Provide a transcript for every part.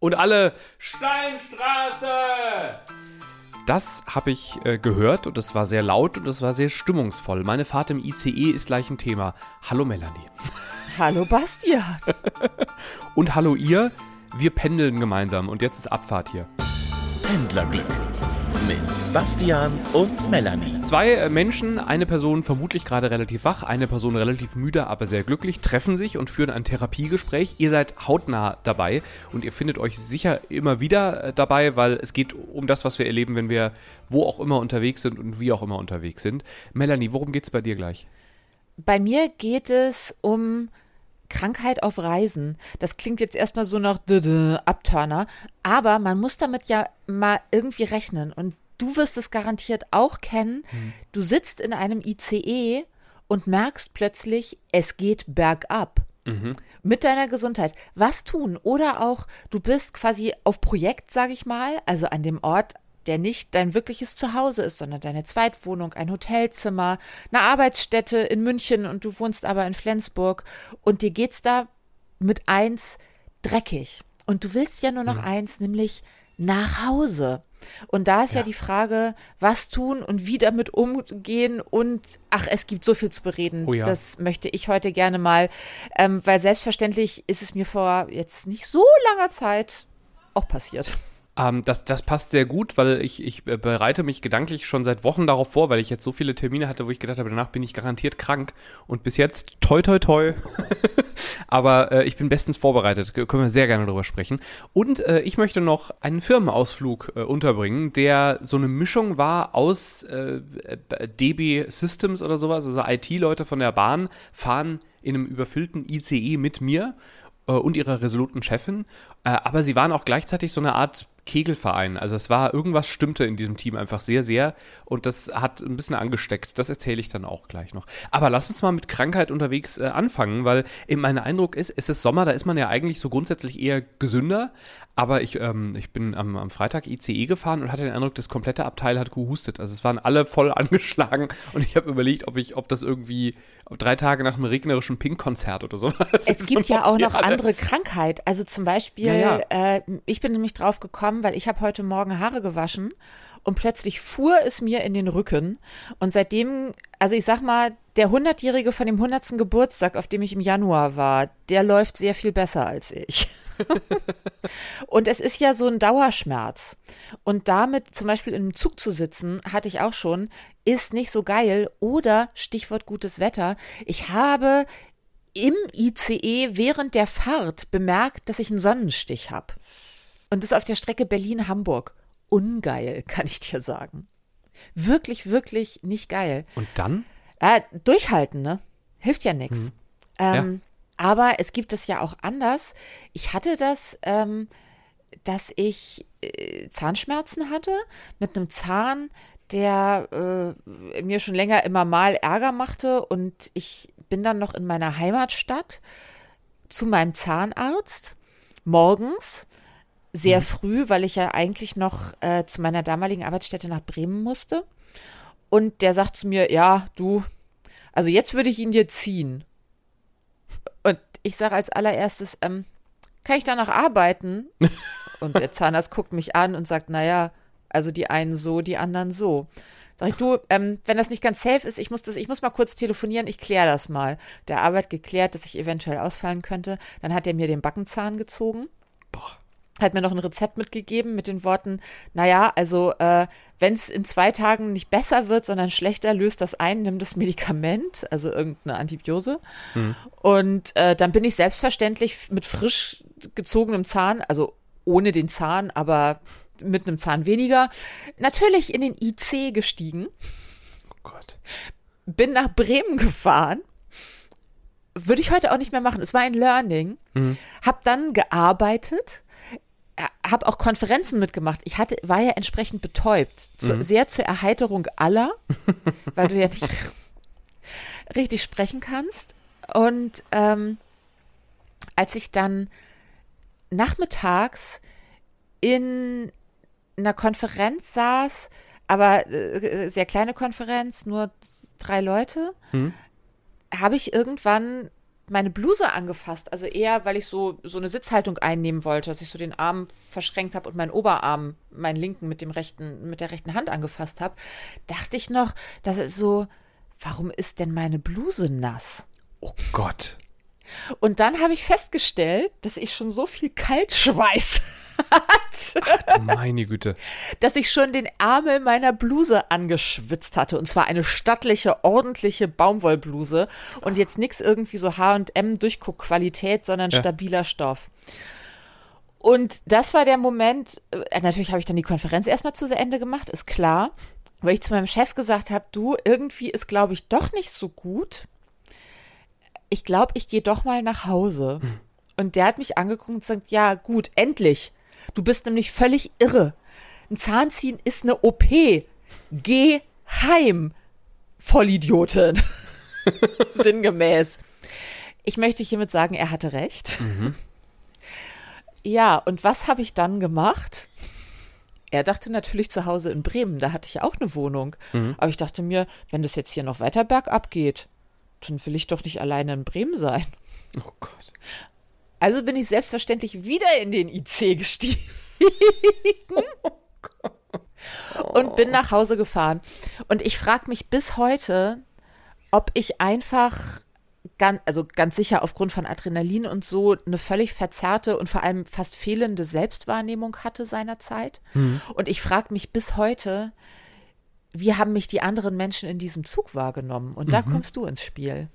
Und alle Steinstraße! Das habe ich äh, gehört und es war sehr laut und es war sehr stimmungsvoll. Meine Fahrt im ICE ist gleich ein Thema. Hallo Melanie. Hallo Bastian. und hallo ihr. Wir pendeln gemeinsam und jetzt ist Abfahrt hier. Pendlerglück mit Bastian und Melanie. Zwei äh, Menschen, eine Person vermutlich gerade relativ wach, eine Person relativ müde, aber sehr glücklich, treffen sich und führen ein Therapiegespräch. Ihr seid hautnah dabei und ihr findet euch sicher immer wieder äh, dabei, weil es geht um das, was wir erleben, wenn wir wo auch immer unterwegs sind und wie auch immer unterwegs sind. Melanie, worum geht es bei dir gleich? Bei mir geht es um Krankheit auf Reisen. Das klingt jetzt erstmal so nach Abturner, aber man muss damit ja mal irgendwie rechnen und du wirst es garantiert auch kennen. Hm. Du sitzt in einem ICE und merkst plötzlich, es geht bergab. Mhm. Mit deiner Gesundheit. Was tun? Oder auch, du bist quasi auf Projekt, sage ich mal, also an dem Ort, der nicht dein wirkliches Zuhause ist, sondern deine Zweitwohnung, ein Hotelzimmer, eine Arbeitsstätte in München und du wohnst aber in Flensburg und dir geht's da mit eins dreckig. Und du willst ja nur noch ja. eins, nämlich nach Hause. Und da ist ja. ja. die Frage, was tun und wie damit umgehen und ach, es gibt so viel zu bereden. Oh ja. Das möchte ich heute gerne mal, ähm, weil selbstverständlich ist es mir vor jetzt nicht so langer Zeit auch passiert. Ähm, das, das passt sehr gut, weil ich, ich äh, bereite mich gedanklich schon seit Wochen darauf vor, weil ich jetzt so viele Termine hatte, wo ich gedacht habe, danach bin ich garantiert krank. Und bis jetzt, toi, toi, toi. Aber äh, ich bin bestens vorbereitet. Können wir sehr gerne darüber sprechen. Und äh, ich möchte noch einen Firmenausflug äh, unterbringen, der so eine Mischung war aus äh, DB Systems oder sowas. Also IT-Leute von der Bahn fahren in einem überfüllten ICE mit mir äh, und ihrer resoluten Chefin. aber sie waren auch gleichzeitig so eine Art Kegelverein. Also es war, irgendwas stimmte in diesem Team einfach sehr, sehr und das hat ein bisschen angesteckt. Das erzähle ich dann auch gleich noch. Aber lass uns mal mit Krankheit unterwegs äh, anfangen, weil eben mein Eindruck ist, es ist Sommer, da ist man ja eigentlich so grundsätzlich eher gesünder, aber ich, ähm, ich bin am, am Freitag ICE gefahren und hatte den Eindruck, das komplette Abteil hat gehustet. Also es waren alle voll angeschlagen und ich habe überlegt, ob ich, ob das irgendwie drei Tage nach einem regnerischen Pink-Konzert oder sowas. Es gibt ja auch noch andere Krankheit. Also zum Beispiel, ja, ja. Äh, ich bin nämlich drauf gekommen, haben, weil ich habe heute Morgen Haare gewaschen und plötzlich fuhr es mir in den Rücken. Und seitdem, also ich sag mal, der hundertjährige von dem hundertsten Geburtstag, auf dem ich im Januar war, der läuft sehr viel besser als ich. und es ist ja so ein Dauerschmerz. Und damit zum Beispiel in einem Zug zu sitzen, hatte ich auch schon, ist nicht so geil. Oder Stichwort gutes Wetter. Ich habe im ICE während der Fahrt bemerkt, dass ich einen Sonnenstich habe. Und das auf der Strecke Berlin-Hamburg. Ungeil, kann ich dir sagen. Wirklich, wirklich nicht geil. Und dann? Äh, durchhalten, ne? Hilft ja nichts. Mhm. Ähm, ja. Aber es gibt es ja auch anders. Ich hatte das, ähm, dass ich äh, Zahnschmerzen hatte mit einem Zahn, der äh, mir schon länger immer mal Ärger machte. Und ich bin dann noch in meiner Heimatstadt zu meinem Zahnarzt morgens sehr mhm. früh, weil ich ja eigentlich noch äh, zu meiner damaligen Arbeitsstätte nach Bremen musste. Und der sagt zu mir, ja, du, also jetzt würde ich ihn dir ziehen. Und ich sage als allererstes, ähm, kann ich danach arbeiten? und der Zahnarzt guckt mich an und sagt, naja, also die einen so, die anderen so. Sag ich, du, ähm, wenn das nicht ganz safe ist, ich muss das, ich muss mal kurz telefonieren, ich kläre das mal. Der Arbeit geklärt, dass ich eventuell ausfallen könnte. Dann hat er mir den Backenzahn gezogen. Hat mir noch ein Rezept mitgegeben mit den Worten, naja, also äh, wenn es in zwei Tagen nicht besser wird, sondern schlechter, löst das ein, nimm das Medikament, also irgendeine Antibiose. Mhm. Und äh, dann bin ich selbstverständlich mit frisch gezogenem Zahn, also ohne den Zahn, aber mit einem Zahn weniger, natürlich in den IC gestiegen. Oh Gott. Bin nach Bremen gefahren. Würde ich heute auch nicht mehr machen. Es war ein Learning. Mhm. Hab dann gearbeitet habe auch Konferenzen mitgemacht. Ich hatte, war ja entsprechend betäubt. Zu, mhm. Sehr zur Erheiterung aller, weil du ja nicht richtig sprechen kannst. Und ähm, als ich dann nachmittags in einer Konferenz saß, aber äh, sehr kleine Konferenz, nur drei Leute, mhm. habe ich irgendwann meine Bluse angefasst. Also eher, weil ich so, so eine Sitzhaltung einnehmen wollte, dass ich so den Arm verschränkt habe und meinen Oberarm, meinen linken mit dem rechten, mit der rechten Hand angefasst habe, dachte ich noch, dass es so, warum ist denn meine Bluse nass? Oh Gott. Und dann habe ich festgestellt, dass ich schon so viel Kaltschweiß hatte. Ach, meine Güte. Dass ich schon den Ärmel meiner Bluse angeschwitzt hatte. Und zwar eine stattliche, ordentliche Baumwollbluse. Und jetzt nichts irgendwie so HM-Durchguckqualität, sondern ja. stabiler Stoff. Und das war der Moment, äh, natürlich habe ich dann die Konferenz erstmal zu Ende gemacht, ist klar. Weil ich zu meinem Chef gesagt habe, du, irgendwie ist, glaube ich, doch nicht so gut. Ich glaube, ich gehe doch mal nach Hause. Hm. Und der hat mich angeguckt und sagt, ja, gut, endlich. Du bist nämlich völlig irre. Ein Zahnziehen ist eine OP. Geh heim, Vollidiotin. Sinngemäß. Ich möchte hiermit sagen, er hatte recht. Mhm. Ja, und was habe ich dann gemacht? Er dachte natürlich zu Hause in Bremen, da hatte ich ja auch eine Wohnung. Mhm. Aber ich dachte mir, wenn das jetzt hier noch weiter bergab geht, dann will ich doch nicht alleine in Bremen sein. Oh Gott. Also bin ich selbstverständlich wieder in den IC gestiegen. und bin nach Hause gefahren. Und ich frage mich bis heute, ob ich einfach ganz, also ganz sicher aufgrund von Adrenalin und so eine völlig verzerrte und vor allem fast fehlende Selbstwahrnehmung hatte seinerzeit. Mhm. Und ich frage mich bis heute, wie haben mich die anderen Menschen in diesem Zug wahrgenommen? Und da mhm. kommst du ins Spiel.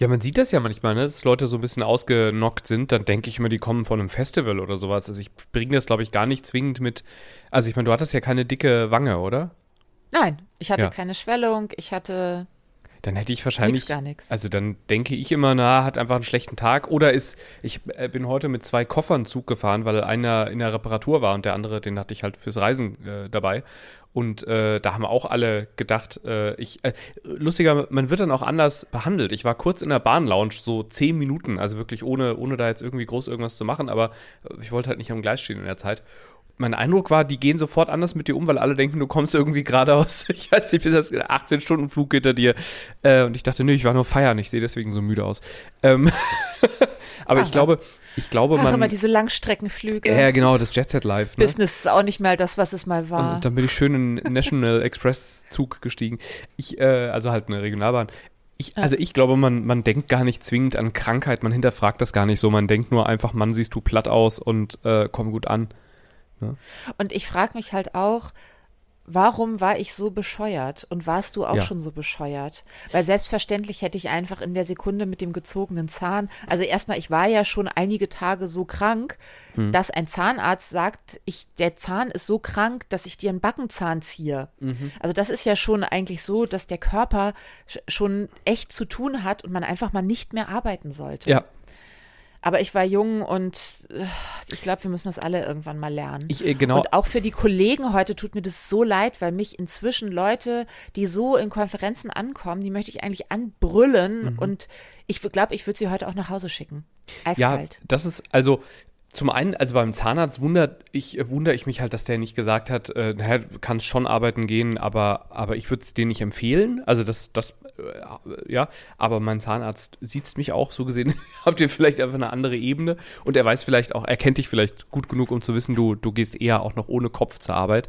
Ja, man sieht das ja manchmal, ne? dass Leute so ein bisschen ausgenockt sind. Dann denke ich immer, die kommen von einem Festival oder sowas. Also ich bringe das, glaube ich, gar nicht zwingend mit. Also ich meine, du hattest ja keine dicke Wange, oder? Nein, ich hatte ja. keine Schwellung, ich hatte dann hätte ich wahrscheinlich. Nix, gar nichts. Also dann denke ich immer, na, hat einfach einen schlechten Tag. Oder ist, ich äh, bin heute mit zwei Koffern Zug gefahren, weil einer in der Reparatur war und der andere, den hatte ich halt fürs Reisen äh, dabei. Und äh, da haben auch alle gedacht, äh, ich, äh, lustiger, man wird dann auch anders behandelt. Ich war kurz in der Bahnlounge, so zehn Minuten, also wirklich ohne, ohne da jetzt irgendwie groß irgendwas zu machen, aber ich wollte halt nicht am Gleis stehen in der Zeit mein Eindruck war, die gehen sofort anders mit dir um, weil alle denken, du kommst irgendwie gerade aus, ich weiß nicht, bis das 18 Stunden Flug hinter dir. Äh, und ich dachte, nö, ich war nur feiern, ich sehe deswegen so müde aus. Ähm aber Aha. ich glaube, ich glaube, Ach, man. immer diese Langstreckenflüge. Ja, genau, das Jet Set Live. Ne? Business ist auch nicht mehr das, was es mal war. Und dann bin ich schön in National Express Zug gestiegen. Ich, äh, also halt eine Regionalbahn. Ich, also ich glaube, man, man denkt gar nicht zwingend an Krankheit, man hinterfragt das gar nicht so. Man denkt nur einfach, Mann, siehst du platt aus und äh, komm gut an. Ne? Und ich frage mich halt auch, warum war ich so bescheuert? Und warst du auch ja. schon so bescheuert? Weil selbstverständlich hätte ich einfach in der Sekunde mit dem gezogenen Zahn, also erstmal, ich war ja schon einige Tage so krank, mhm. dass ein Zahnarzt sagt, ich, der Zahn ist so krank, dass ich dir einen Backenzahn ziehe. Mhm. Also das ist ja schon eigentlich so, dass der Körper schon echt zu tun hat und man einfach mal nicht mehr arbeiten sollte. Ja, aber ich war jung und äh, ich glaube, wir müssen das alle irgendwann mal lernen. Ich, äh, genau. Und auch für die Kollegen heute tut mir das so leid, weil mich inzwischen Leute, die so in Konferenzen ankommen, die möchte ich eigentlich anbrüllen. Mhm. Und ich glaube, ich würde sie heute auch nach Hause schicken. Eiskalt. Ja, das ist, also zum einen, also beim Zahnarzt wundert ich, wundere ich mich halt, dass der nicht gesagt hat, äh, naja, du kannst schon arbeiten gehen, aber, aber ich würde es dir nicht empfehlen. Also das, das, äh, ja, aber mein Zahnarzt sieht mich auch, so gesehen habt ihr vielleicht einfach eine andere Ebene und er weiß vielleicht auch, er kennt dich vielleicht gut genug, um zu wissen, du, du gehst eher auch noch ohne Kopf zur Arbeit.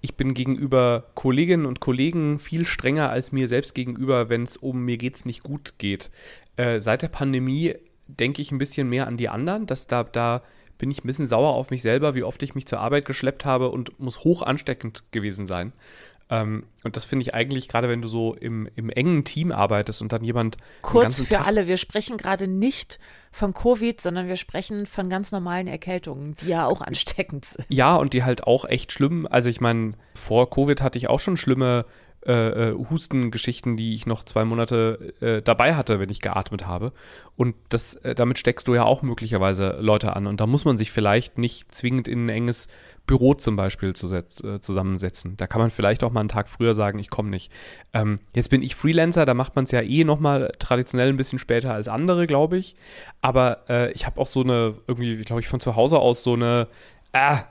Ich bin gegenüber Kolleginnen und Kollegen viel strenger als mir selbst gegenüber, wenn es um mir geht's nicht gut geht. Äh, seit der Pandemie denke ich ein bisschen mehr an die anderen, dass da, da bin ich ein bisschen sauer auf mich selber, wie oft ich mich zur Arbeit geschleppt habe und muss hoch ansteckend gewesen sein. Ähm, und das finde ich eigentlich, gerade wenn du so im, im engen Team arbeitest und dann jemand. Kurz für Tag alle, wir sprechen gerade nicht von Covid, sondern wir sprechen von ganz normalen Erkältungen, die ja auch ansteckend sind. Ja, und die halt auch echt schlimm. Also ich meine, vor Covid hatte ich auch schon schlimme äh, äh, Hustengeschichten, die ich noch zwei Monate äh, dabei hatte, wenn ich geatmet habe. Und das, äh, damit steckst du ja auch möglicherweise Leute an. Und da muss man sich vielleicht nicht zwingend in ein enges Büro zum Beispiel äh, zusammensetzen. Da kann man vielleicht auch mal einen Tag früher sagen, ich komme nicht. Ähm, jetzt bin ich Freelancer, da macht man es ja eh nochmal traditionell ein bisschen später als andere, glaube ich. Aber äh, ich habe auch so eine, irgendwie, glaube ich, von zu Hause aus so eine, ah,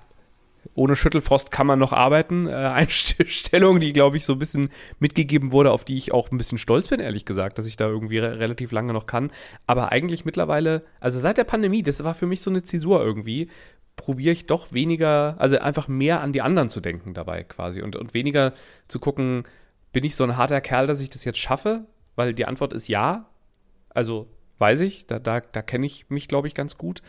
ohne Schüttelfrost kann man noch arbeiten. Äh, Einstellung, die, glaube ich, so ein bisschen mitgegeben wurde, auf die ich auch ein bisschen stolz bin, ehrlich gesagt, dass ich da irgendwie re relativ lange noch kann. Aber eigentlich mittlerweile, also seit der Pandemie, das war für mich so eine Zäsur irgendwie, probiere ich doch weniger, also einfach mehr an die anderen zu denken dabei quasi und, und weniger zu gucken, bin ich so ein harter Kerl, dass ich das jetzt schaffe? Weil die Antwort ist ja. Also weiß ich, da, da, da kenne ich mich, glaube ich, ganz gut.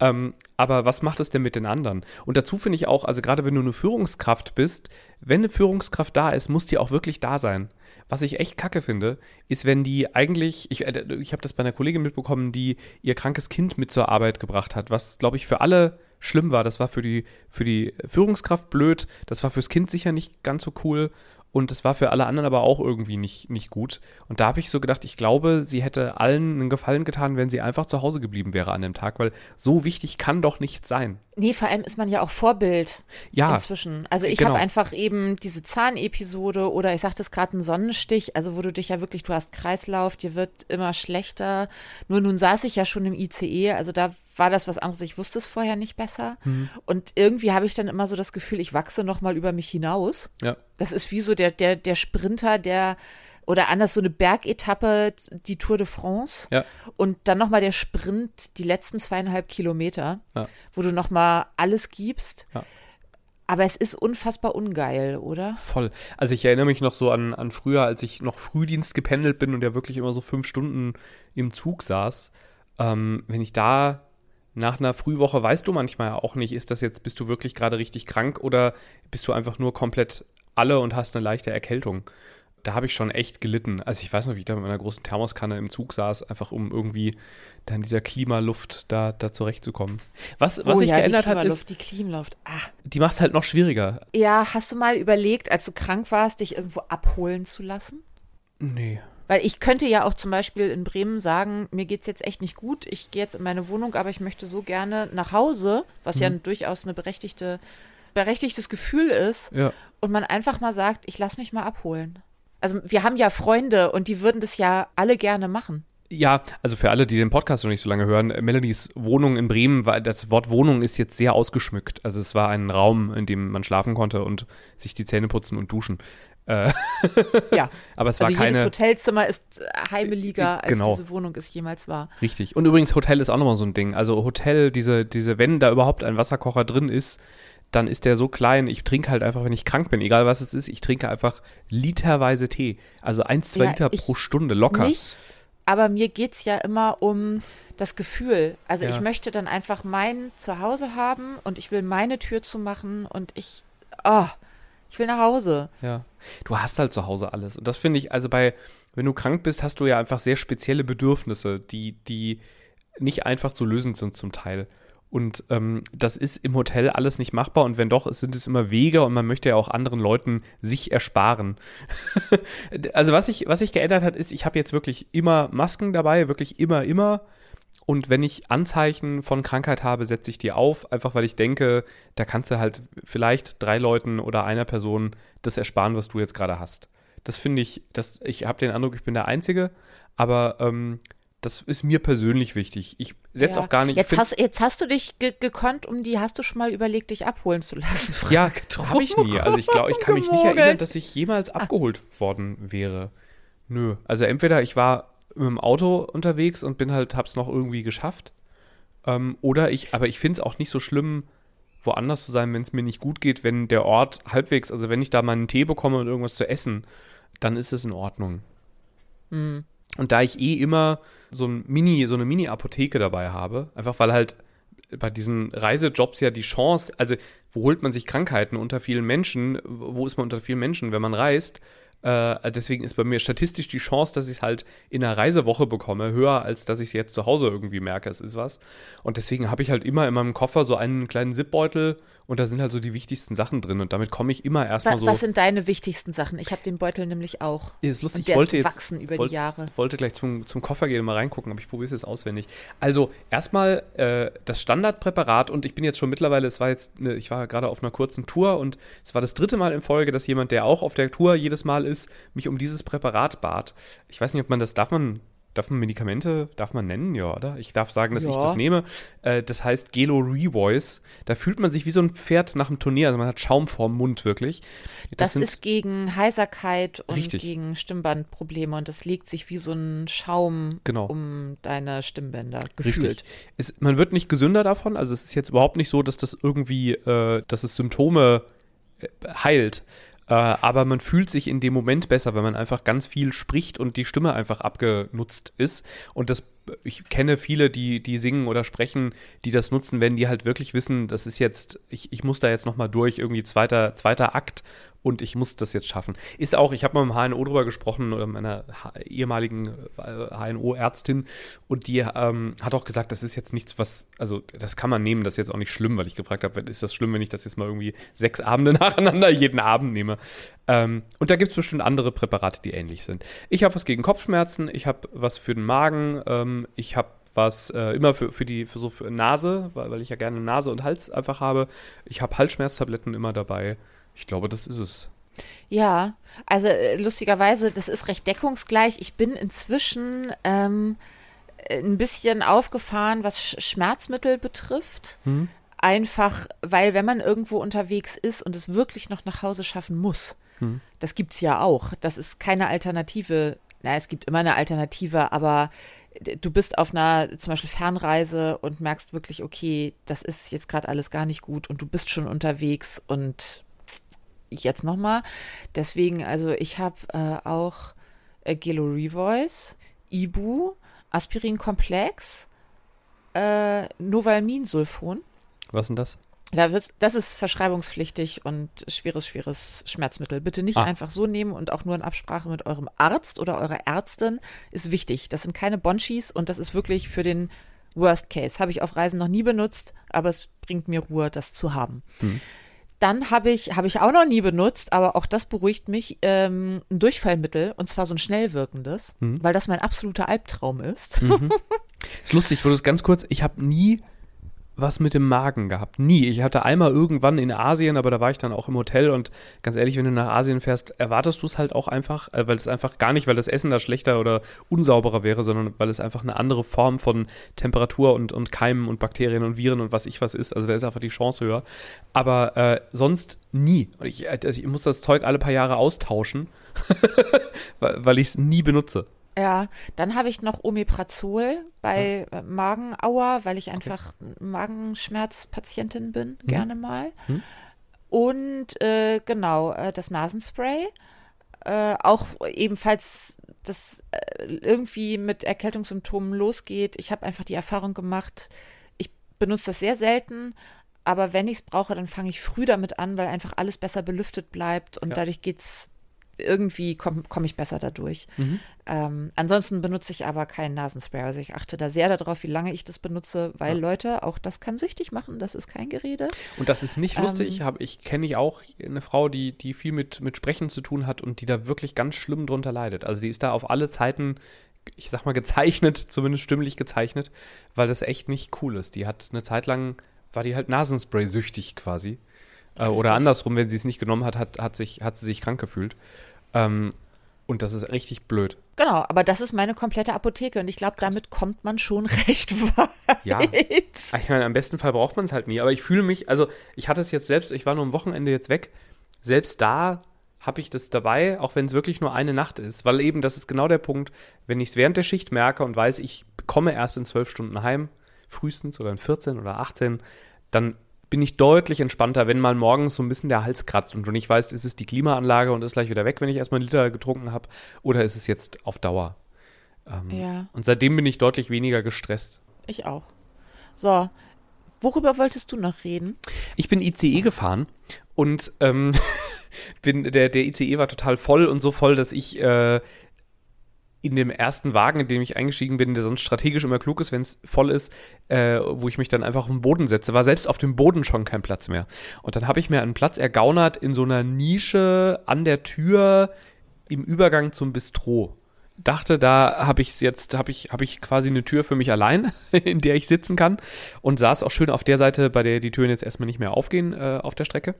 Ähm, aber was macht es denn mit den anderen? Und dazu finde ich auch, also gerade wenn du eine Führungskraft bist, wenn eine Führungskraft da ist, muss die auch wirklich da sein. Was ich echt kacke finde, ist, wenn die eigentlich, ich, äh, ich habe das bei einer Kollegin mitbekommen, die ihr krankes Kind mit zur Arbeit gebracht hat, was, glaube ich, für alle schlimm war. Das war für die, für die Führungskraft blöd, das war fürs Kind sicher nicht ganz so cool und es war für alle anderen aber auch irgendwie nicht, nicht gut. Und da habe ich so gedacht, ich glaube, sie hätte allen einen Gefallen getan, wenn sie einfach zu Hause geblieben wäre an dem Tag, weil so wichtig kann doch nicht sein. Nee, vor allem ist man ja auch Vorbild ja, inzwischen. Also ich genau. habe einfach eben diese Zahnepisode oder ich sagte es gerade, einen Sonnenstich, also wo du dich ja wirklich, du hast Kreislauf, dir wird immer schlechter. Nur nun saß ich ja schon im ICE, also da war das was anderes. Ich wusste es vorher nicht besser. Mhm. Und irgendwie habe ich dann immer so das Gefühl, ich wachse noch mal über mich hinaus. Ja. Das ist wie so der, der, der Sprinter, der oder anders so eine Bergetappe, die Tour de France. Ja. Und dann noch mal der Sprint, die letzten zweieinhalb Kilometer, ja. wo du noch mal alles gibst. Ja. Aber es ist unfassbar ungeil, oder? Voll. Also ich erinnere mich noch so an, an früher, als ich noch Frühdienst gependelt bin und ja wirklich immer so fünf Stunden im Zug saß. Ähm, wenn ich da nach einer Frühwoche weißt du manchmal auch nicht, ist das jetzt, bist du wirklich gerade richtig krank oder bist du einfach nur komplett alle und hast eine leichte Erkältung. Da habe ich schon echt gelitten. Also ich weiß noch, wie ich da mit meiner großen Thermoskanne im Zug saß, einfach um irgendwie da in dieser Klimaluft da, da zurechtzukommen. Was, was oh, sich ja, geändert die hat, ist, die Klimaluft. Ah. die macht es halt noch schwieriger. Ja, hast du mal überlegt, als du krank warst, dich irgendwo abholen zu lassen? Nee. Weil ich könnte ja auch zum Beispiel in Bremen sagen, mir geht es jetzt echt nicht gut, ich gehe jetzt in meine Wohnung, aber ich möchte so gerne nach Hause, was mhm. ja durchaus eine berechtigte, berechtigtes Gefühl ist. Ja. Und man einfach mal sagt, ich lasse mich mal abholen. Also wir haben ja Freunde und die würden das ja alle gerne machen. Ja, also für alle, die den Podcast noch nicht so lange hören, Melanies Wohnung in Bremen, war, das Wort Wohnung ist jetzt sehr ausgeschmückt. Also es war ein Raum, in dem man schlafen konnte und sich die Zähne putzen und duschen. Äh, ja, aber es also war keine. Jedes Hotelzimmer ist heimeliger, als genau. diese Wohnung es jemals war. Richtig. Und übrigens, Hotel ist auch nochmal so ein Ding. Also Hotel, diese, diese, wenn da überhaupt ein Wasserkocher drin ist, dann ist der so klein. Ich trinke halt einfach, wenn ich krank bin, egal was es ist, ich trinke einfach literweise Tee. Also ein, zwei Ja, Liter pro Stunde locker. Nicht, aber mir geht es ja immer um das Gefühl. Also Ja. ich möchte dann einfach mein Zuhause haben und ich will meine Tür zumachen und ich, oh, ich will nach Hause. Ja. Du hast halt zu Hause alles. Und das finde ich, also bei, wenn du krank bist, hast du ja einfach sehr spezielle Bedürfnisse, die, die nicht einfach zu lösen sind zum Teil. Und ähm, das ist im Hotel alles nicht machbar. Und wenn doch, es sind es immer Wege und man möchte ja auch anderen Leuten sich ersparen. also was sich was sich geändert hat, ist, ich habe jetzt wirklich immer Masken dabei, wirklich immer, immer. Und wenn ich Anzeichen von Krankheit habe, setze ich die auf, einfach weil ich denke, da kannst du halt vielleicht drei Leuten oder einer Person das ersparen, was du jetzt gerade hast. Das finde ich, das, ich habe den Eindruck, ich bin der Einzige, aber ähm, das ist mir persönlich wichtig. Ich setze Ja. auch gar nicht. ich Jetzt hast, jetzt hast du dich ge gekonnt, um die, hast du schon mal überlegt, dich abholen zu lassen? ja, Frage habe ich nie. Also ich glaube, ich kann mich nicht erinnern, dass ich jemals abgeholt worden wäre. Nö. Also entweder ich war mit dem Auto unterwegs und bin halt, hab's noch irgendwie geschafft. Ähm, oder ich, aber ich finde es auch nicht so schlimm, woanders zu sein, wenn es mir nicht gut geht, wenn der Ort halbwegs, also wenn ich da mal einen Tee bekomme und irgendwas zu essen, dann ist es in Ordnung. Hm. Und da ich eh immer so ein Mini, so eine Mini-Apotheke dabei habe, einfach weil halt bei diesen Reisejobs ja die Chance, also wo holt man sich Krankheiten unter vielen Menschen, wo ist man unter vielen Menschen, wenn man reist? Äh, deswegen ist bei mir statistisch die Chance, dass ich es halt in einer Reisewoche bekomme, höher, als dass ich es jetzt zu Hause irgendwie merke, es ist was. Und deswegen habe ich halt immer in meinem Koffer so einen kleinen Zipbeutel und da sind halt so die wichtigsten Sachen drin und damit komme ich immer erstmal Was, so. was sind deine wichtigsten Sachen? Ich habe den Beutel nämlich auch. Ja, ist lustig, ich wollte ist jetzt gewachsen über wollt- die Jahre. wollte gleich zum, zum Koffer gehen und mal reingucken, aber ich probiere es jetzt auswendig. Also erstmal äh, das Standardpräparat und ich bin jetzt schon mittlerweile, es war jetzt, eine, ich war gerade auf einer kurzen Tour und es war das dritte Mal in Folge, dass jemand, der auch auf der Tour jedes Mal ist, mich um dieses Präparat bat. Ich weiß nicht, ob man das, darf man darf man Medikamente, darf man nennen, ja, oder? Ich darf sagen, dass Ja. ich das nehme. Äh, das heißt Gelo Revoice. Da fühlt man sich wie so ein Pferd nach einem Turnier. Also man hat Schaum vorm Mund, wirklich. Das, sind- ist gegen Heiserkeit und Richtig. gegen Stimmbandprobleme und das legt sich wie so ein Schaum Genau. um deine Stimmbänder gefühlt. Es, man wird nicht gesünder davon. Also es ist jetzt überhaupt nicht so, dass das irgendwie, äh, dass es Symptome äh, heilt. Äh, aber man fühlt sich in dem Moment besser, wenn man einfach ganz viel spricht und die Stimme einfach abgenutzt ist. Und das, ich kenne viele, die, die singen oder sprechen, die das nutzen, wenn die halt wirklich wissen, das ist jetzt, ich, ich muss da jetzt nochmal durch, irgendwie zweiter, zweiter Akt und ich muss das jetzt schaffen. Ist auch, ich habe mal mit dem HNO drüber gesprochen oder meiner ehemaligen äh, HNO-Ärztin und die ähm, hat auch gesagt, das ist jetzt nichts, was, also das kann man nehmen, das ist jetzt auch nicht schlimm, weil ich gefragt habe, ist das schlimm, wenn ich das jetzt mal irgendwie sechs Abende nacheinander jeden Abend nehme? Ähm, und da gibt es bestimmt andere Präparate, die ähnlich sind. Ich habe was gegen Kopfschmerzen, ich habe was für den Magen, ähm, ich habe was äh, immer für, für die für so für Nase, weil, weil ich ja gerne Nase und Hals einfach habe. Ich habe Halsschmerztabletten immer dabei. Ich glaube, das ist es. Ja, also äh, lustigerweise, das ist recht deckungsgleich. Ich bin inzwischen ähm, ein bisschen aufgefahren, was Sch Schmerzmittel betrifft. Einfach, weil wenn man irgendwo unterwegs ist und es wirklich noch nach Hause schaffen muss, das gibt's ja auch. Das ist keine Alternative. Na, es gibt immer eine Alternative, aber du bist auf einer zum Beispiel Fernreise und merkst wirklich, okay, das ist jetzt gerade alles gar nicht gut und du bist schon unterwegs und jetzt nochmal. Deswegen, also ich habe äh, auch äh, Gelo Revoice, Ibu, Aspirin Komplex, äh, Novalminsulfon. Was denn das? Da wird, das ist verschreibungspflichtig und schweres, schweres Schmerzmittel. Bitte nicht Ah. einfach so nehmen und auch nur in Absprache mit eurem Arzt oder eurer Ärztin ist wichtig. Das sind keine Bonchis und das ist wirklich für den Worst Case. Habe ich auf Reisen noch nie benutzt, aber es bringt mir Ruhe, das zu haben. Dann habe ich, habe ich auch noch nie benutzt, aber auch das beruhigt mich, ähm, ein Durchfallmittel und zwar so ein schnell wirkendes, weil das mein absoluter Albtraum ist. Ist lustig, wo du es ganz kurz, ich habe nie was mit dem Magen gehabt. Nie. Ich hatte einmal irgendwann in Asien, aber da war ich dann auch im Hotel und ganz ehrlich, wenn du nach Asien fährst, erwartest du es halt auch einfach, äh, weil es einfach gar nicht, weil das Essen da schlechter oder unsauberer wäre, sondern weil es einfach eine andere Form von Temperatur und, und Keimen und Bakterien und Viren und was ich was ist. Also da ist einfach die Chance höher. Aber äh, sonst nie. Und Ich, also ich muss das Zeug alle paar Jahre austauschen, weil, weil ich es nie benutze. Ja, dann habe ich noch Omeprazol bei äh, Magenauer, weil ich einfach Magenschmerzpatientin bin, gerne mal. Und äh, genau, äh, das Nasenspray. Äh, auch ebenfalls das äh, irgendwie mit Erkältungssymptomen losgeht. Ich habe einfach die Erfahrung gemacht, ich benutze das sehr selten, aber wenn ich es brauche, dann fange ich früh damit an, weil einfach alles besser belüftet bleibt und Ja. dadurch geht's irgendwie komme komm ich besser dadurch. Ähm, ansonsten benutze ich aber keinen Nasenspray. Also ich achte da sehr darauf, wie lange ich das benutze, weil Leute, auch das kann süchtig machen, das ist kein Gerede. Und das ist nicht lustig. Hab, ich kenne ich auch eine Frau, die, die viel mit, mit Sprechen zu tun hat und die da wirklich ganz schlimm drunter leidet. Also die ist da auf alle Zeiten, ich sag mal, gezeichnet, zumindest stimmlich gezeichnet, weil das echt nicht cool ist. Die hat eine Zeit lang, war die halt Nasenspray süchtig quasi. Äh, oder andersrum, wenn sie es nicht genommen hat, hat, hat, sich, hat sie sich krank gefühlt. Ähm, und das ist richtig blöd. Genau, aber das ist meine komplette Apotheke und ich glaube, damit kommt man schon recht weit. Ja. Ich meine, am besten Fall braucht man es halt nie. Aber ich fühle mich, also ich hatte es jetzt selbst, ich war nur am Wochenende jetzt weg. Selbst da habe ich das dabei, auch wenn es wirklich nur eine Nacht ist. Weil eben, das ist genau der Punkt, wenn ich es während der Schicht merke und weiß, ich komme erst in zwölf Stunden heim, frühestens oder in 14 oder 18, dann bin ich deutlich entspannter, wenn mal morgens so ein bisschen der Hals kratzt und du nicht weißt, ist es die Klimaanlage und ist gleich wieder weg, wenn ich erstmal einen Liter getrunken habe, oder ist es jetzt auf Dauer? Ähm, Ja. Und seitdem bin ich deutlich weniger gestresst. Ich auch. So, worüber wolltest du noch reden? Ich bin ICE gefahren und ähm, bin, der, der ICE war total voll und so voll, dass ich äh, in dem ersten Wagen, in dem ich eingestiegen bin, der sonst strategisch immer klug ist, wenn es voll ist, äh, wo ich mich dann einfach auf den Boden setze, war selbst auf dem Boden schon kein Platz mehr. Und dann habe ich mir einen Platz ergaunert in so einer Nische an der Tür im Übergang zum Bistro. Dachte, da habe ich jetzt, habe ich, habe ich quasi eine Tür für mich allein, in der ich sitzen kann und saß auch schön auf der Seite, bei der die Türen jetzt erstmal nicht mehr aufgehen äh, auf der Strecke.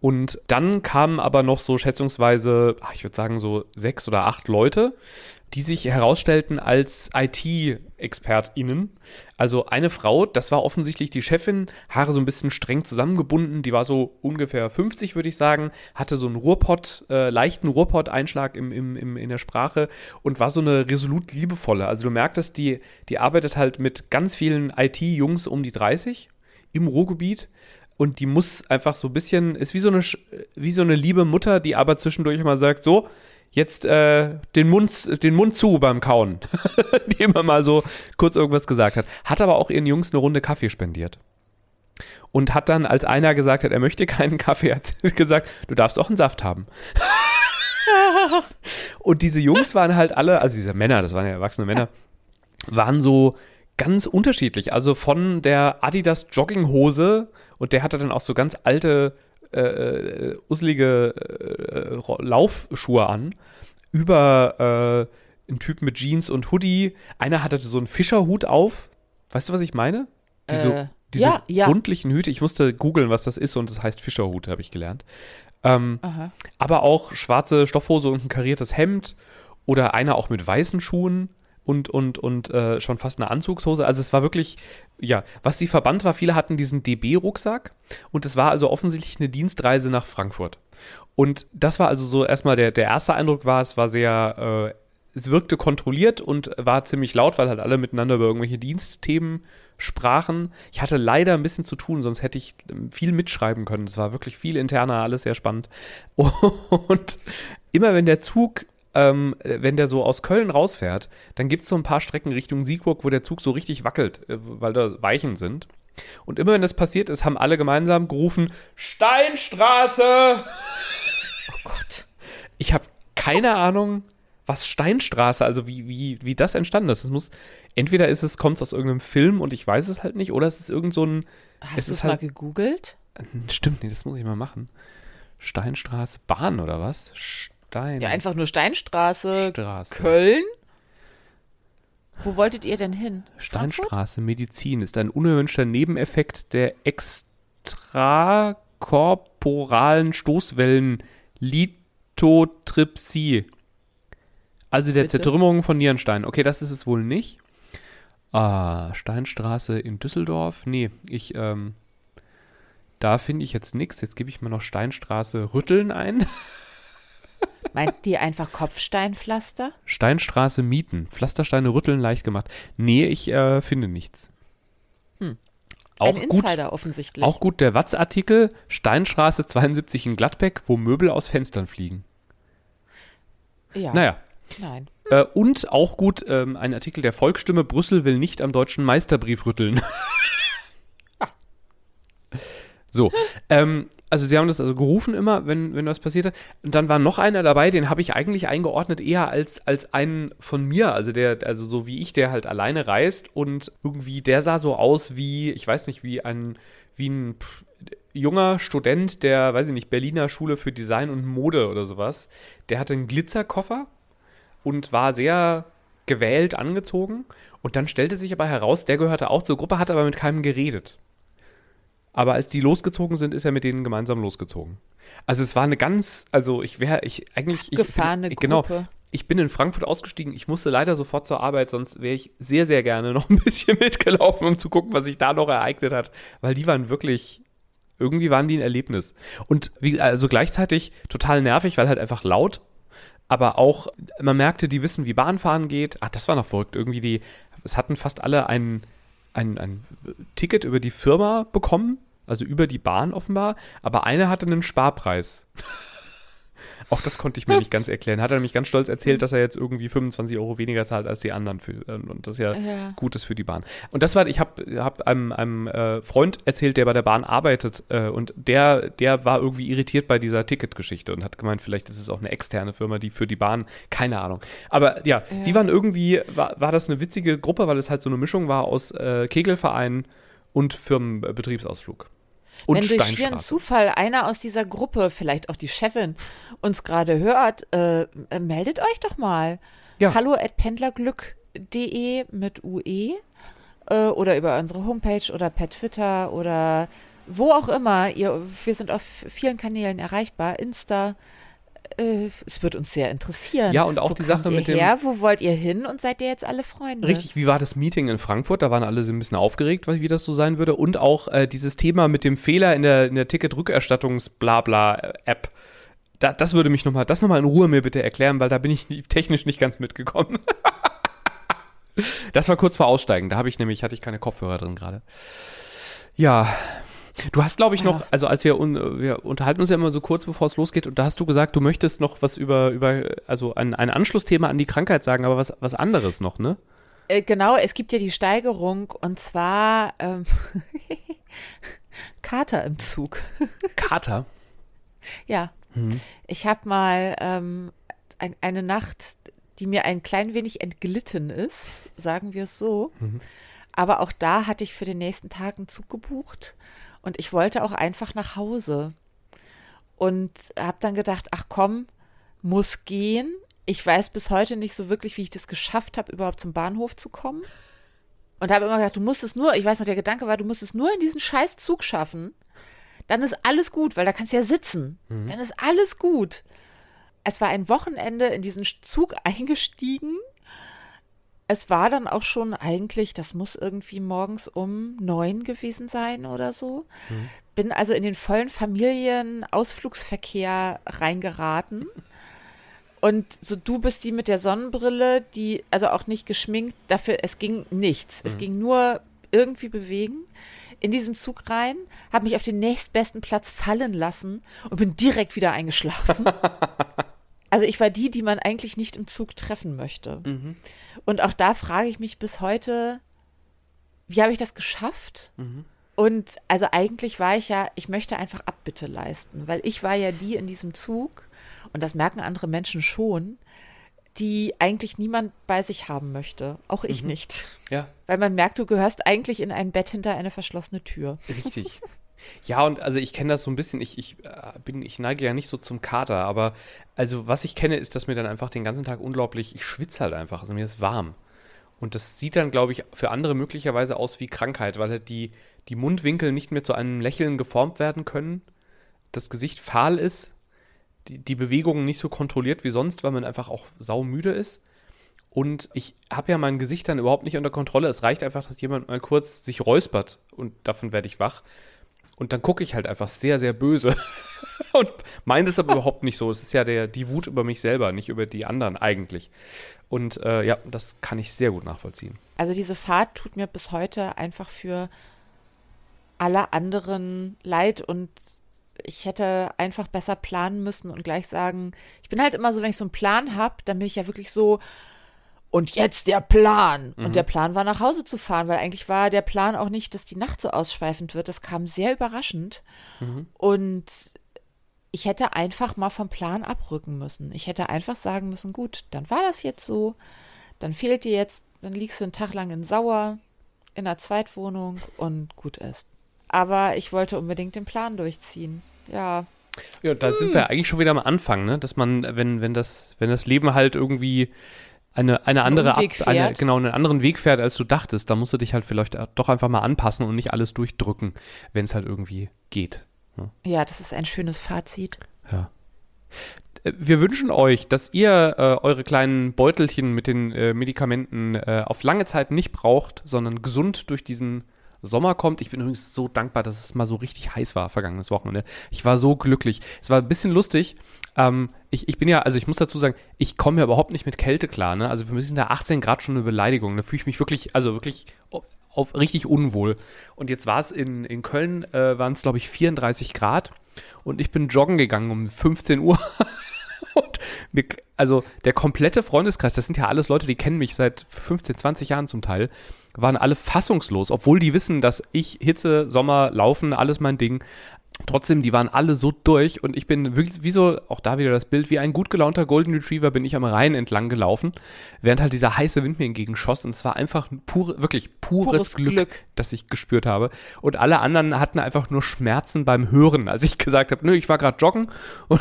Und dann kamen aber noch so schätzungsweise, ach, ich würde sagen so sechs oder acht Leute, die sich herausstellten als IT-ExpertInnen. Also eine Frau, das war offensichtlich die Chefin, Haare so ein bisschen streng zusammengebunden, die war so ungefähr 50, würde ich sagen, hatte so einen Ruhrpott, äh, leichten Ruhrpott-Einschlag im, im, im, in der Sprache und war so eine resolut liebevolle. Also du merktest, die, die arbeitet halt mit ganz vielen IT-Jungs um die 30 im Ruhrgebiet und die muss einfach so ein bisschen, ist wie so eine, wie so eine liebe Mutter, die aber zwischendurch immer sagt, so, jetzt äh, den, Mund, den Mund zu beim Kauen. die immer mal so kurz irgendwas gesagt hat. Hat aber auch ihren Jungs eine Runde Kaffee spendiert. Und hat dann, als einer gesagt hat, er möchte keinen Kaffee, hat sie gesagt, du darfst auch einen Saft haben. und diese Jungs waren halt alle, also diese Männer, das waren ja erwachsene Männer, waren so ganz unterschiedlich. Also von der Adidas Jogginghose und der hatte dann auch so ganz alte, äh, äh usselige äh, Laufschuhe an, über äh, einen Typ mit Jeans und Hoodie. Einer hatte so einen Fischerhut auf. Weißt du, was ich meine? Diese, Äh, diese ja, ja. rundlichen Hüte. Ich musste googeln, was das ist und es heißt Fischerhut, habe ich gelernt. Ähm, aber auch schwarze Stoffhose und ein kariertes Hemd oder einer auch mit weißen Schuhen und, und, und äh, schon fast eine Anzugshose. Also es war wirklich, ja, was sie verbannt war, viele hatten diesen DB-Rucksack und es war also offensichtlich eine Dienstreise nach Frankfurt. Und das war also so erstmal der, der erste Eindruck war, es war sehr, äh, es wirkte kontrolliert und war ziemlich laut, weil halt alle miteinander über irgendwelche Dienstthemen sprachen. Ich hatte leider ein bisschen zu tun, sonst hätte ich ähm, viel mitschreiben können. Es war wirklich viel interner, alles sehr spannend. Und immer wenn der Zug, ähm, wenn der so aus Köln rausfährt, dann gibt es so ein paar Strecken Richtung Siegburg, wo der Zug so richtig wackelt, äh, weil da Weichen sind. Und immer wenn das passiert ist, haben alle gemeinsam gerufen, Steinstraße! Oh Gott. Ich habe keine Ahnung, was Steinstraße, also wie, wie, wie das entstanden ist. Es muss, entweder ist es, kommt es aus irgendeinem Film und ich weiß es halt nicht, oder es ist irgend so ein. Hast es du es mal halt, gegoogelt? Stimmt, nee, das muss ich mal machen. Steinstraße, Bahn oder was? Stein. Ja, einfach nur Steinstraße, Straße. Köln. Wo wolltet ihr denn hin? Frankfurt? Steinstraße, Medizin ist ein unerwünschter Nebeneffekt der extrakorporalen Stoßwellen Lithotripsie. Also der Bitte? Zertrümmerung von Nierensteinen. Okay, das ist es wohl nicht. Ah, Steinstraße in Düsseldorf. Nee, ich, ähm, da finde ich jetzt nichts. Jetzt gebe ich mal noch Steinstraße Rütteln ein. Meint ihr einfach Kopfsteinpflaster? Steinstraße Mieten. Pflastersteine rütteln leicht gemacht. Nee, ich äh, finde nichts. Hm. Auch Ein gut, Insider offensichtlich. auch gut der Watz-Artikel. Steinstraße 72 in Gladbeck, wo Möbel aus Fenstern fliegen. ja. Naja. Nein. Äh, und auch gut ähm, ein Artikel der Volksstimme. Brüssel will nicht am deutschen Meisterbrief rütteln. so. Ähm, also sie haben das also gerufen immer, wenn, wenn was passierte. Und dann war noch einer dabei, den habe ich eigentlich eingeordnet eher als, als einen von mir. Also der, also so wie ich, der halt alleine reist und irgendwie, der sah so aus wie, ich weiß nicht, wie ein, wie ein junger Student der, weiß ich nicht, Berliner Schule für Design und Mode oder sowas. Der hatte einen Glitzerkoffer und war sehr gewählt angezogen. Und dann stellte sich aber heraus, der gehörte auch zur Gruppe, hat aber mit keinem geredet. Aber als die losgezogen sind, ist er mit denen gemeinsam losgezogen. Also es war eine ganz, also ich wäre, ich eigentlich, ich Gefahrene bin, ich, genau, Gruppe. ich bin in Frankfurt ausgestiegen. Ich musste leider sofort zur Arbeit, sonst wäre ich sehr, sehr gerne noch ein bisschen mitgelaufen, um zu gucken, was sich da noch ereignet hat. Weil die waren wirklich, irgendwie waren die ein Erlebnis. Und wie, also gleichzeitig total nervig, weil halt einfach laut. Aber auch, man merkte, die wissen, wie Bahnfahren geht. Ach, das war noch verrückt. Irgendwie die, es hatten fast alle ein, ein, ein Ticket über die Firma bekommen, also über die Bahn offenbar, aber einer hatte einen Sparpreis. Auch das konnte ich mir nicht ganz erklären. Hat er nämlich ganz stolz erzählt, dass er jetzt irgendwie 25 Euro weniger zahlt als die anderen. Für, äh, und das ja, Ja. gut ist für die Bahn. Und das war, ich habe hab einem, einem äh, Freund erzählt, der bei der Bahn arbeitet äh, und der, der war irgendwie irritiert bei dieser Ticketgeschichte und hat gemeint, vielleicht ist es auch eine externe Firma, die für die Bahn, keine Ahnung. Aber ja, Ja. die waren irgendwie, war, war das eine witzige Gruppe, weil es halt so eine Mischung war aus äh, Kegelverein und Firmenbetriebsausflug. Und Wenn durch schieren. Zufall einer aus dieser Gruppe, vielleicht auch die Chefin, uns gerade hört, äh, äh, meldet euch doch mal. Ja. Hallo at pendlerglück.de mit UE äh, oder über unsere Homepage oder per Twitter oder wo auch immer. Ihr, wir sind auf vielen Kanälen erreichbar. Insta. Äh, es wird uns sehr interessieren. Ja, und auch Wo die Sache mit dem- Her? Wo wollt ihr hin und seid ihr jetzt alle Freunde? Richtig, wie war das Meeting in Frankfurt? Da waren alle so ein bisschen aufgeregt, wie das so sein würde. Und auch äh, dieses Thema mit dem Fehler in der, in der Ticket-Rückerstattungs-Blabla-App. Da, das würde mich nochmal, das nochmal in Ruhe mir bitte erklären, weil da bin ich technisch nicht ganz mitgekommen. das war kurz vor Aussteigen. Da habe ich nämlich, hatte ich keine Kopfhörer drin gerade. Ja. Du hast, glaube ich, noch, Ja. also als wir, un, wir unterhalten uns ja immer so kurz bevor es losgeht, und da hast du gesagt, du möchtest noch was über, über also ein, ein Anschlussthema an die Krankheit sagen, aber was, was anderes noch, ne? Äh, genau, es gibt ja die Steigerung und zwar ähm, Kater im Zug. Kater. Ja, ich habe mal ähm, ein, eine Nacht, die mir ein klein wenig entglitten ist, sagen wir es so. Aber auch da hatte ich für den nächsten Tag einen Zug gebucht und ich wollte auch einfach nach Hause. Und habe dann gedacht, ach komm, muss gehen. Ich weiß bis heute nicht so wirklich, wie ich das geschafft habe, überhaupt zum Bahnhof zu kommen. Und habe immer gedacht, du musst es nur, ich weiß noch, der Gedanke war, du musst es nur in diesen scheiß Zug schaffen. Dann ist alles gut, weil da kannst du ja sitzen. Dann ist alles gut. Es war ein Wochenende in diesen Zug eingestiegen. Es war dann auch schon eigentlich, das muss irgendwie morgens um neun gewesen sein oder so. Bin also in den vollen Familien-Ausflugsverkehr reingeraten. Und so du bist die mit der Sonnenbrille, die also auch nicht geschminkt, dafür, es ging nichts. Es ging nur irgendwie bewegen. In diesen Zug rein, habe mich auf den nächstbesten Platz fallen lassen und bin direkt wieder eingeschlafen. Also ich war die, die man eigentlich nicht im Zug treffen möchte. Und auch da frage ich mich bis heute, wie habe ich das geschafft? Und also eigentlich war ich ja, ich möchte einfach Abbitte leisten, weil ich war ja die in diesem Zug, und das merken andere Menschen schon, die eigentlich niemand bei sich haben möchte. Auch ich nicht. Ja, Weil man merkt, du gehörst eigentlich in ein Bett hinter eine verschlossene Tür. richtig. Ja, und also ich kenne das so ein bisschen, ich, ich äh, bin, ich neige ja nicht so zum Kater, aber also was ich kenne, ist, dass mir dann einfach den ganzen Tag unglaublich, ich schwitze halt einfach, also mir ist warm. Und das sieht dann, glaube ich, für andere möglicherweise aus wie Krankheit, weil halt die, die Mundwinkel nicht mehr zu einem Lächeln geformt werden können, das Gesicht fahl ist, die, die Bewegungen nicht so kontrolliert wie sonst, weil man einfach auch saumüde ist. Und ich habe ja mein Gesicht dann überhaupt nicht unter Kontrolle. Es reicht einfach, dass jemand mal kurz sich räuspert und davon werde ich wach. Und dann gucke ich halt einfach sehr, sehr böse. und meine es aber überhaupt nicht so. Es ist ja der, die Wut über mich selber, nicht über die anderen eigentlich. Und äh, ja, das kann ich sehr gut nachvollziehen. Also diese Fahrt tut mir bis heute einfach für alle anderen leid und ich hätte einfach besser planen müssen und gleich sagen, ich bin halt immer so, wenn ich so einen Plan habe, dann bin ich ja wirklich so, und jetzt der Plan. Und der Plan war, nach Hause zu fahren, weil eigentlich war der Plan auch nicht, dass die Nacht so ausschweifend wird. Das kam sehr überraschend. Und ich hätte einfach mal vom Plan abrücken müssen. Ich hätte einfach sagen müssen, gut, dann war das jetzt so. Dann fehlt dir jetzt, dann liegst du einen Tag lang in Sauer, in einer Zweitwohnung und gut ist. Aber ich wollte unbedingt den Plan durchziehen. Ja, Ja, da sind wir eigentlich schon wieder am Anfang, ne? Dass man, wenn, wenn das, wenn das Leben halt irgendwie eine, eine andere Ab- eine, genau, einen anderen Weg fährt, als du dachtest, da musst du dich halt vielleicht doch einfach mal anpassen und nicht alles durchdrücken, wenn es halt irgendwie geht. ja, das ist ein schönes Fazit. Ja. Äh, Wir wünschen euch, dass ihr äh, eure kleinen Beutelchen mit den äh, Medikamenten äh, auf lange Zeit nicht braucht, sondern gesund durch diesen Sommer kommt. Ich bin übrigens so dankbar, dass es mal so richtig heiß war vergangenes Wochenende. Ich war so glücklich. Es war ein bisschen lustig. Ähm, ich, ich bin ja, also ich muss dazu sagen, ich komme ja überhaupt nicht mit Kälte klar. Ne? Also für mich sind da 18 Grad schon eine Beleidigung. Da fühle ich mich wirklich, also wirklich auf, richtig unwohl. Und jetzt war es in, in Köln, äh, waren es glaube ich 34 Grad. Und ich bin joggen gegangen um 15 Uhr. Mir, also der komplette Freundeskreis, das sind ja alles Leute, die kennen mich seit 15, 20 Jahren zum Teil, waren alle fassungslos, obwohl die wissen, dass ich Hitze, Sommer, Laufen, alles mein Ding. Trotzdem, die waren alle so durch und ich bin wirklich, wie so, auch da wieder das Bild, wie ein gut gelaunter Golden Retriever bin ich am Rhein entlang gelaufen, während halt dieser heiße Wind mir entgegenschoss und es war einfach pure, wirklich pures, Pures Glück, Glück. das ich gespürt habe. Und alle anderen hatten einfach nur Schmerzen beim Hören, als ich gesagt habe, nö, ich war gerade joggen und,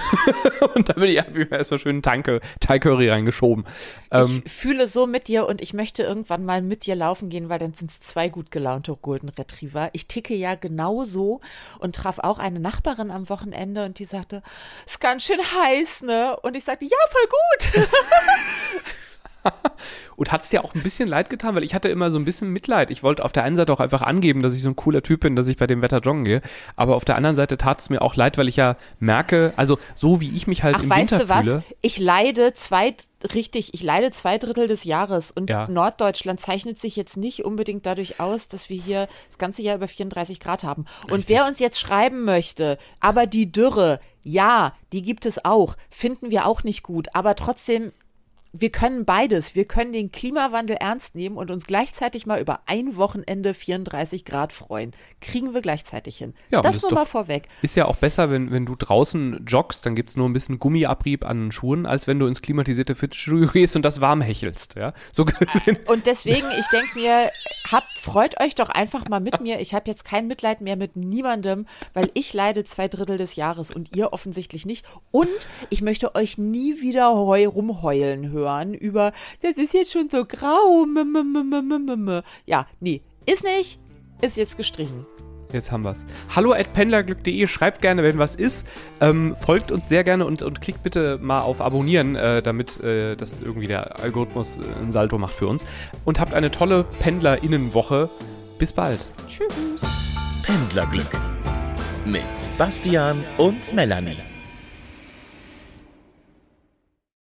und da bin ich, hab ich mir erstmal schön Thai Thai Curry reingeschoben. Ähm, ich fühle so mit dir und ich möchte irgendwann mal mit dir laufen gehen, weil dann sind es zwei gut gelaunte Golden Retriever. Ich ticke ja genauso und traf auch eine Nachbarin am Wochenende und die sagte, ist ganz schön heiß, ne? Und ich sagte, ja, voll gut. und hat es dir auch ein bisschen leid getan, weil ich hatte immer so ein bisschen Mitleid. Ich wollte auf der einen Seite auch einfach angeben, dass ich so ein cooler Typ bin, dass ich bei dem Wetter joggen gehe. Aber auf der anderen Seite tat es mir auch leid, weil ich ja merke, also so wie ich mich halt Ach, im weißt Winter du was? fühle. Ich leide zwei, richtig, ich leide zwei Drittel des Jahres und Ja. Norddeutschland zeichnet sich jetzt nicht unbedingt dadurch aus, dass wir hier das ganze Jahr über 34 Grad haben. Und wer uns jetzt schreiben möchte, aber die Dürre, ja, die gibt es auch, finden wir auch nicht gut, aber trotzdem wir können beides. Wir können den Klimawandel ernst nehmen und uns gleichzeitig mal über ein Wochenende 34 Grad freuen. Kriegen wir gleichzeitig hin. Ja, das nur doch- mal vorweg. Ist ja auch besser, wenn, wenn du draußen joggst, dann gibt es nur ein bisschen Gummiabrieb an den Schuhen, als wenn du ins klimatisierte Fitnessstudio gehst und das warm hechelst. Ja? So, Und deswegen, ich denke mir, habt, freut euch doch einfach mal mit mir. Ich habe jetzt kein Mitleid mehr mit niemandem, weil ich leide zwei Drittel des Jahres und ihr offensichtlich nicht. Und ich möchte euch nie wieder heu rumheulen hören über, das ist jetzt schon so grau. Ja, nee, ist nicht, ist jetzt gestrichen. Jetzt haben wir's. Hallo at pendlerglück.de, schreibt gerne, wenn was ist. Ähm, folgt uns sehr gerne und, und klickt bitte mal auf Abonnieren, äh, damit äh, das irgendwie der Algorithmus äh, ein Salto macht für uns. Und habt eine tolle PendlerInnenwoche. Bis bald. Tschüss. Pendlerglück mit Bastian und Melanie.